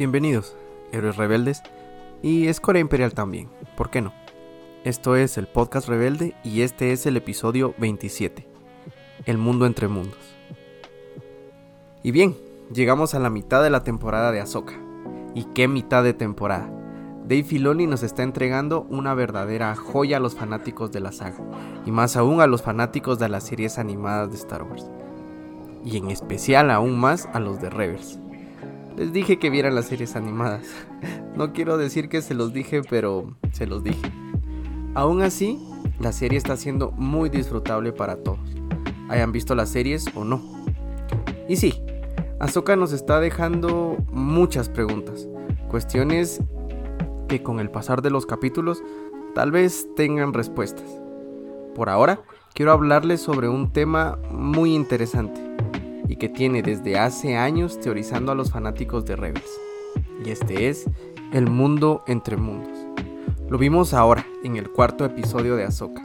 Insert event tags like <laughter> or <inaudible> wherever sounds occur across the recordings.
Bienvenidos, héroes rebeldes y Escoria Imperial también, ¿por qué no? Esto es el podcast Rebelde y este es el episodio 27, El mundo entre mundos. Y bien, llegamos a la mitad de la temporada de Ahsoka. ¿Y qué mitad de temporada? Dave Filoni nos está entregando una verdadera joya a los fanáticos de la saga, y más aún a los fanáticos de las series animadas de Star Wars, y en especial aún más a los de Rebels. Les dije que vieran las series animadas. <laughs> No quiero decir que se los dije, pero se los dije. Aún así, la serie está siendo muy disfrutable para todos, hayan visto las series o no. Y sí, Ahsoka nos está dejando muchas preguntas, cuestiones que con el pasar de los capítulos tal vez tengan respuestas. Por ahora, quiero hablarles sobre un tema muy interesante y que tiene desde hace años teorizando a los fanáticos de Rebels. Y este es el mundo entre mundos. Lo vimos ahora en el cuarto episodio de Ahsoka.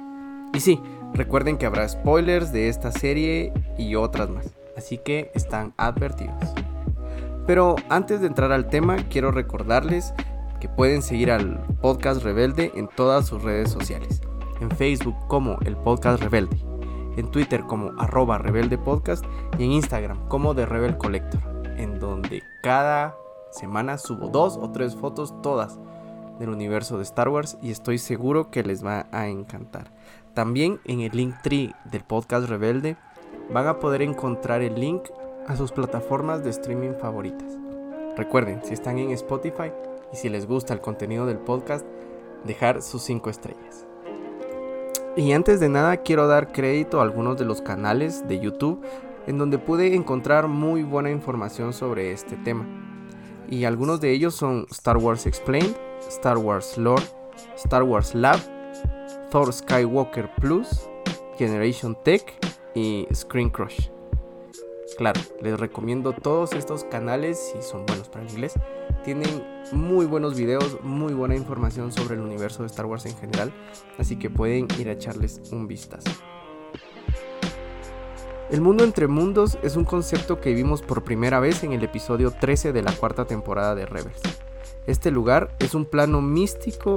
Y sí, recuerden que habrá spoilers de esta serie y otras más, así que están advertidos. Pero antes de entrar al tema, quiero recordarles que pueden seguir al podcast Rebelde en todas sus redes sociales. En Facebook como el podcast Rebelde en Twitter como arroba rebelde podcast y en Instagram como The Rebel Collector, en donde cada semana subo dos o tres fotos todas del universo de Star Wars y estoy seguro que les va a encantar. También en el link tree del podcast Rebelde van a poder encontrar el link a sus plataformas de streaming favoritas. Recuerden, si están en Spotify y si les gusta el contenido del podcast, dejar sus 5 estrellas. Y antes de nada quiero dar crédito a algunos de los canales de YouTube en donde pude encontrar muy buena información sobre este tema. Y algunos de ellos son Star Wars Explained, Star Wars Lore, Star Wars Lab, Thor Skywalker Plus, Generation Tech y Screen Crush. Claro, les recomiendo todos estos canales si son buenos para el inglés. Tienen muy buenos videos, muy buena información sobre el universo de Star Wars en general, así que pueden ir a echarles un vistazo. El mundo entre mundos es un concepto que vimos por primera vez en el episodio 13 de la cuarta temporada de Rebels. Este lugar es un plano místico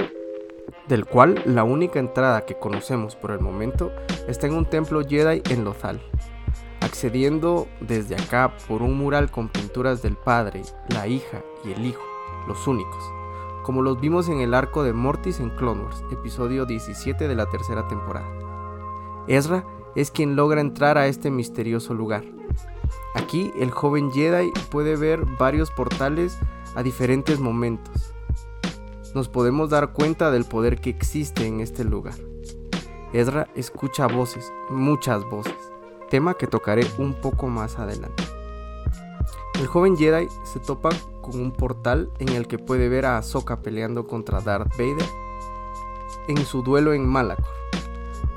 del cual la única entrada que conocemos por el momento está en un templo Jedi en Lothal, accediendo desde acá por un mural con pinturas del padre, la hija y el hijo, los únicos, como los vimos en el arco de Mortis en Clone Wars, episodio 17 de la tercera temporada. Ezra es quien logra entrar a este misterioso lugar. Aquí el joven Jedi puede ver varios portales a diferentes momentos. Nos podemos dar cuenta del poder que existe en este lugar. Ezra escucha voces, muchas voces, tema que tocaré un poco más adelante. El joven Jedi se topa con un portal en el que puede ver a Ahsoka peleando contra Darth Vader en su duelo en Malachor.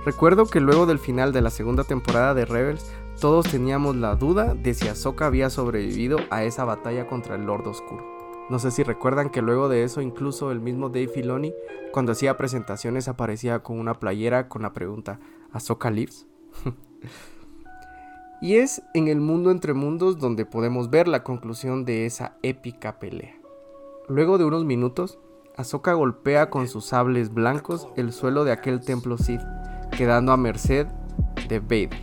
Recuerdo que luego del final de la segunda temporada de Rebels, todos teníamos la duda de si Ahsoka había sobrevivido a esa batalla contra el Lord Oscuro. No sé si recuerdan que luego de eso incluso el mismo Dave Filoni cuando hacía presentaciones aparecía con una playera con la pregunta ¿Ahsoka lives? <laughs> Y es en el mundo entre mundos donde podemos ver la conclusión de esa épica pelea. Luego de unos minutos, Ahsoka golpea con sus sables blancos el suelo de aquel templo Sith, quedando a merced de Vader,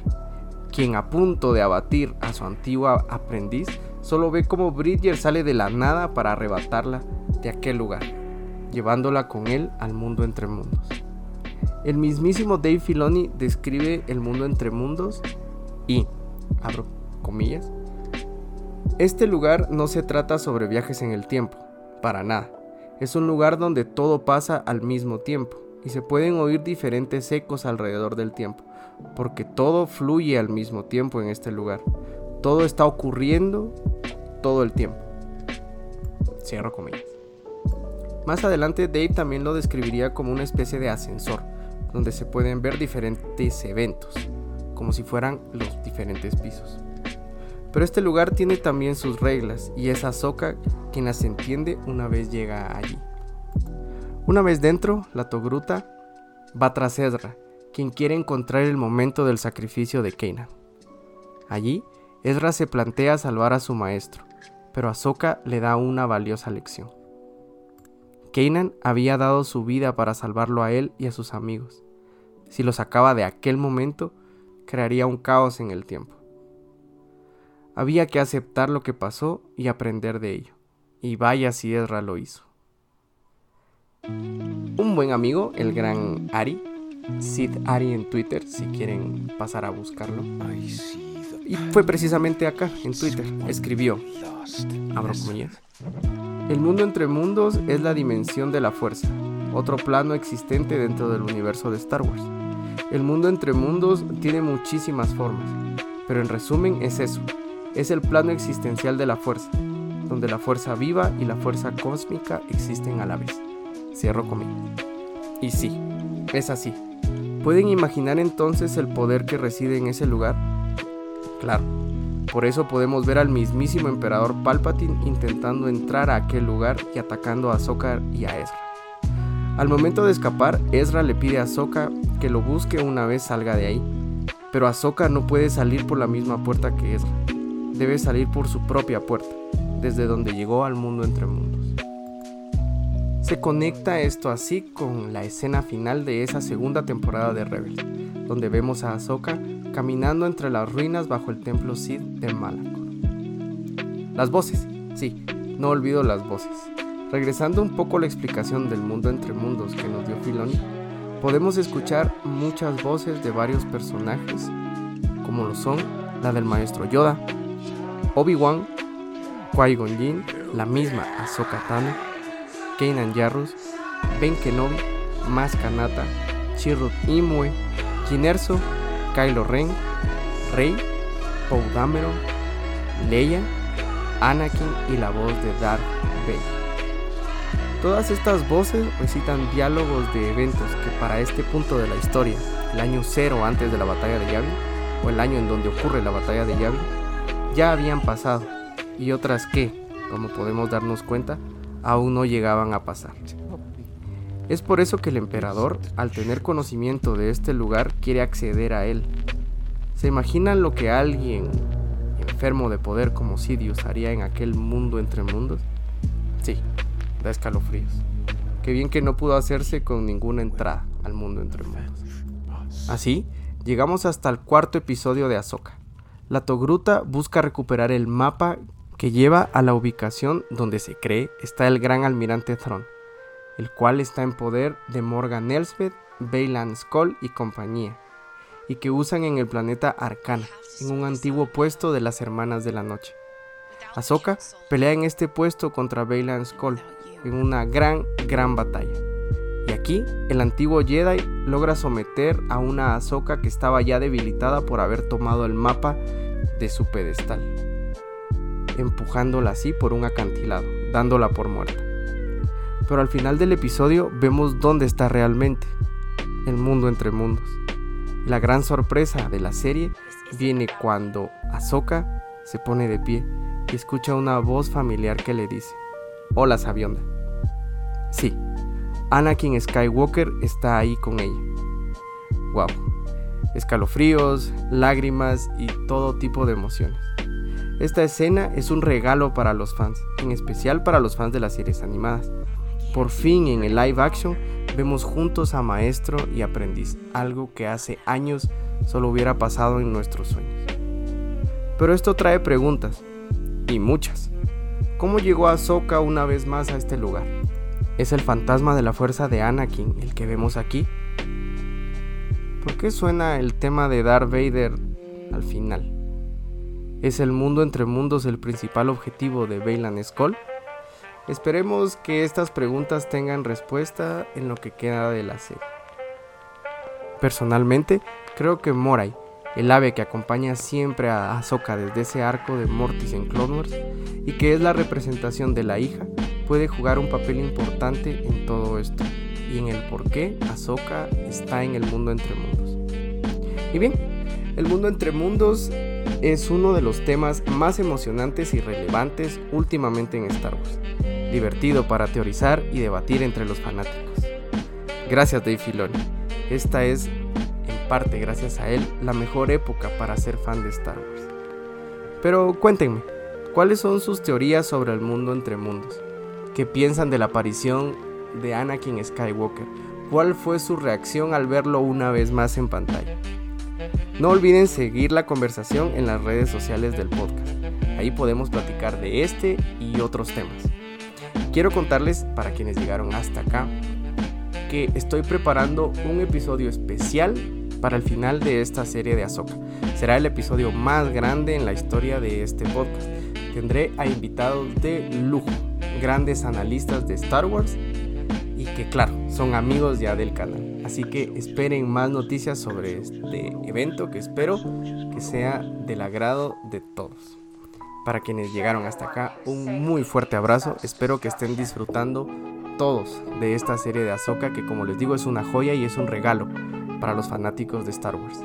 quien a punto de abatir a su antigua aprendiz, solo ve como Bridger sale de la nada para arrebatarla de aquel lugar, llevándola con él al mundo entre mundos. El mismísimo Dave Filoni describe el mundo entre mundos y, abro comillas, este lugar no se trata sobre viajes en el tiempo, para nada. Es un lugar donde todo pasa al mismo tiempo y se pueden oír diferentes ecos alrededor del tiempo, porque todo fluye al mismo tiempo en este lugar. Todo está ocurriendo todo el tiempo. Cierro comillas. Más adelante Dave también lo describiría como una especie de ascensor, donde se pueden ver diferentes eventos, como si fueran los diferentes pisos. Pero este lugar tiene también sus reglas y es Ahsoka quien las entiende una vez llega allí. Una vez dentro, la Togruta va tras Ezra, quien quiere encontrar el momento del sacrificio de Kanan. Allí, Ezra se plantea salvar a su maestro, pero Ahsoka le da una valiosa lección. Kanan había dado su vida para salvarlo a él y a sus amigos. Si lo sacaba de aquel momento, crearía un caos en el tiempo. Había que aceptar lo que pasó y aprender de ello. Y vaya si Ezra lo hizo. Un buen amigo, el gran Ari, Sid Ari en Twitter, si quieren pasar a buscarlo. Y fue precisamente acá, en Twitter, escribió, abro comillas, el mundo entre mundos es la dimensión de la fuerza, otro plano existente dentro del universo de Star Wars. El mundo entre mundos tiene muchísimas formas, pero en resumen es eso, es el plano existencial de la fuerza, donde la fuerza viva y la fuerza cósmica existen a la vez. Cierro comillas. Y sí, es así. ¿Pueden imaginar entonces el poder que reside en ese lugar? Claro. Por eso podemos ver al mismísimo emperador Palpatine intentando entrar a aquel lugar y atacando a Ahsoka y a Ezra. Al momento de escapar, Ezra le pide a Ahsoka que lo busque una vez salga de ahí, pero Ahsoka no puede salir por la misma puerta que Ezra. Debe salir por su propia puerta, desde donde llegó al mundo entre mundos. Se conecta esto así con la escena final de esa segunda temporada de Rebels, donde vemos a Ahsoka caminando entre las ruinas bajo el templo Sith de Malachor. Las voces, sí, no olvido las voces. Regresando un poco a la explicación del mundo entre mundos que nos dio Filoni, podemos escuchar muchas voces de varios personajes, como lo son la del maestro Yoda, Obi-Wan, Qui-Gon Jinn, la misma Ahsoka Tano, Kanan Jarrus, Ben Kenobi, Mas Kanata, Chirrut Imwe, Kinerso, Kylo Ren, Rey, Poe Dameron, Leia, Anakin y la voz de Darth Vader. Todas estas voces recitan diálogos de eventos que para este punto de la historia, el año cero antes de la batalla de Yavin, o el año en donde ocurre la batalla de Yavin, ya habían pasado, y otras que, como podemos darnos cuenta, aún no llegaban a pasar. Es por eso que el emperador, al tener conocimiento de este lugar, quiere acceder a él. ¿Se imaginan lo que alguien enfermo de poder como Sidious haría en aquel mundo entre mundos? Sí, da escalofríos. Qué bien que no pudo hacerse con ninguna entrada al mundo entre mundos. Así, llegamos hasta el cuarto episodio de Ahsoka. La Togruta busca recuperar el mapa que lleva a la ubicación donde se cree está el gran almirante Thrawn, el cual está en poder de Morgan Elsbeth, Baylan Skoll y compañía, y que usan en el planeta Arcana, en un antiguo puesto de las Hermanas de la Noche. Ahsoka pelea en este puesto contra Baylan Skoll en una gran, gran batalla. Y aquí, el antiguo Jedi logra someter a una Ahsoka que estaba ya debilitada por haber tomado el mapa de su pedestal empujándola así por un acantilado, dándola por muerta. Pero al final del episodio vemos dónde está realmente, el mundo entre mundos. La gran sorpresa de la serie viene cuando Ahsoka se pone de pie y escucha una voz familiar que le dice, Hola Sabionda. Sí, Anakin Skywalker está ahí con ella. Wow. Escalofríos, lágrimas y todo tipo de emociones. Esta escena es un regalo para los fans, en especial para los fans de las series animadas. Por fin en el live action vemos juntos a maestro y aprendiz, algo que hace años solo hubiera pasado en nuestros sueños. Pero esto trae preguntas, y muchas. ¿Cómo llegó Ahsoka una vez más a este lugar? ¿Es el fantasma de la fuerza de Anakin el que vemos aquí? ¿Por qué suena el tema de Darth Vader al final? ¿Es el mundo entre mundos el principal objetivo de Bailan Skull? Esperemos que estas preguntas tengan respuesta en lo que queda de la serie. Personalmente, creo que Morai, el ave que acompaña siempre a Ahsoka desde ese arco de Mortis en Clone Wars y que es la representación de la hija, puede jugar un papel importante en todo esto. y en el por qué Ahsoka está en el mundo entre mundos. Y bien, el mundo entre mundos es uno de los temas más emocionantes y relevantes últimamente en Star Wars. Divertido para teorizar y debatir entre los fanáticos. Gracias Dave Filoni. Esta es, en parte gracias a él, la mejor época para ser fan de Star Wars. Pero cuéntenme, ¿cuáles son sus teorías sobre el mundo entre mundos? ¿Qué piensan de la aparición de Anakin Skywalker? ¿Cuál fue su reacción al verlo una vez más en pantalla? No olviden seguir la conversación en las redes sociales del podcast. Ahí podemos platicar de este y otros temas. Quiero contarles, para quienes llegaron hasta acá, que estoy preparando un episodio especial para el final de esta serie de Ahsoka. Será el episodio más grande en la historia de este podcast. Tendré a invitados de lujo, grandes analistas de Star Wars y que claro, son amigos ya del canal. Así que esperen más noticias sobre este evento que espero que sea del agrado de todos. Para quienes llegaron hasta acá, un muy fuerte abrazo. Espero que estén disfrutando todos de esta serie de Ahsoka que como les digo es una joya y es un regalo para los fanáticos de Star Wars.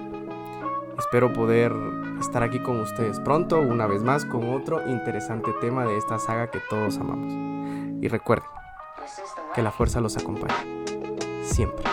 Espero poder estar aquí con ustedes pronto, una vez más, con otro interesante tema de esta saga que todos amamos. Y recuerden que la fuerza los acompañe. Siempre.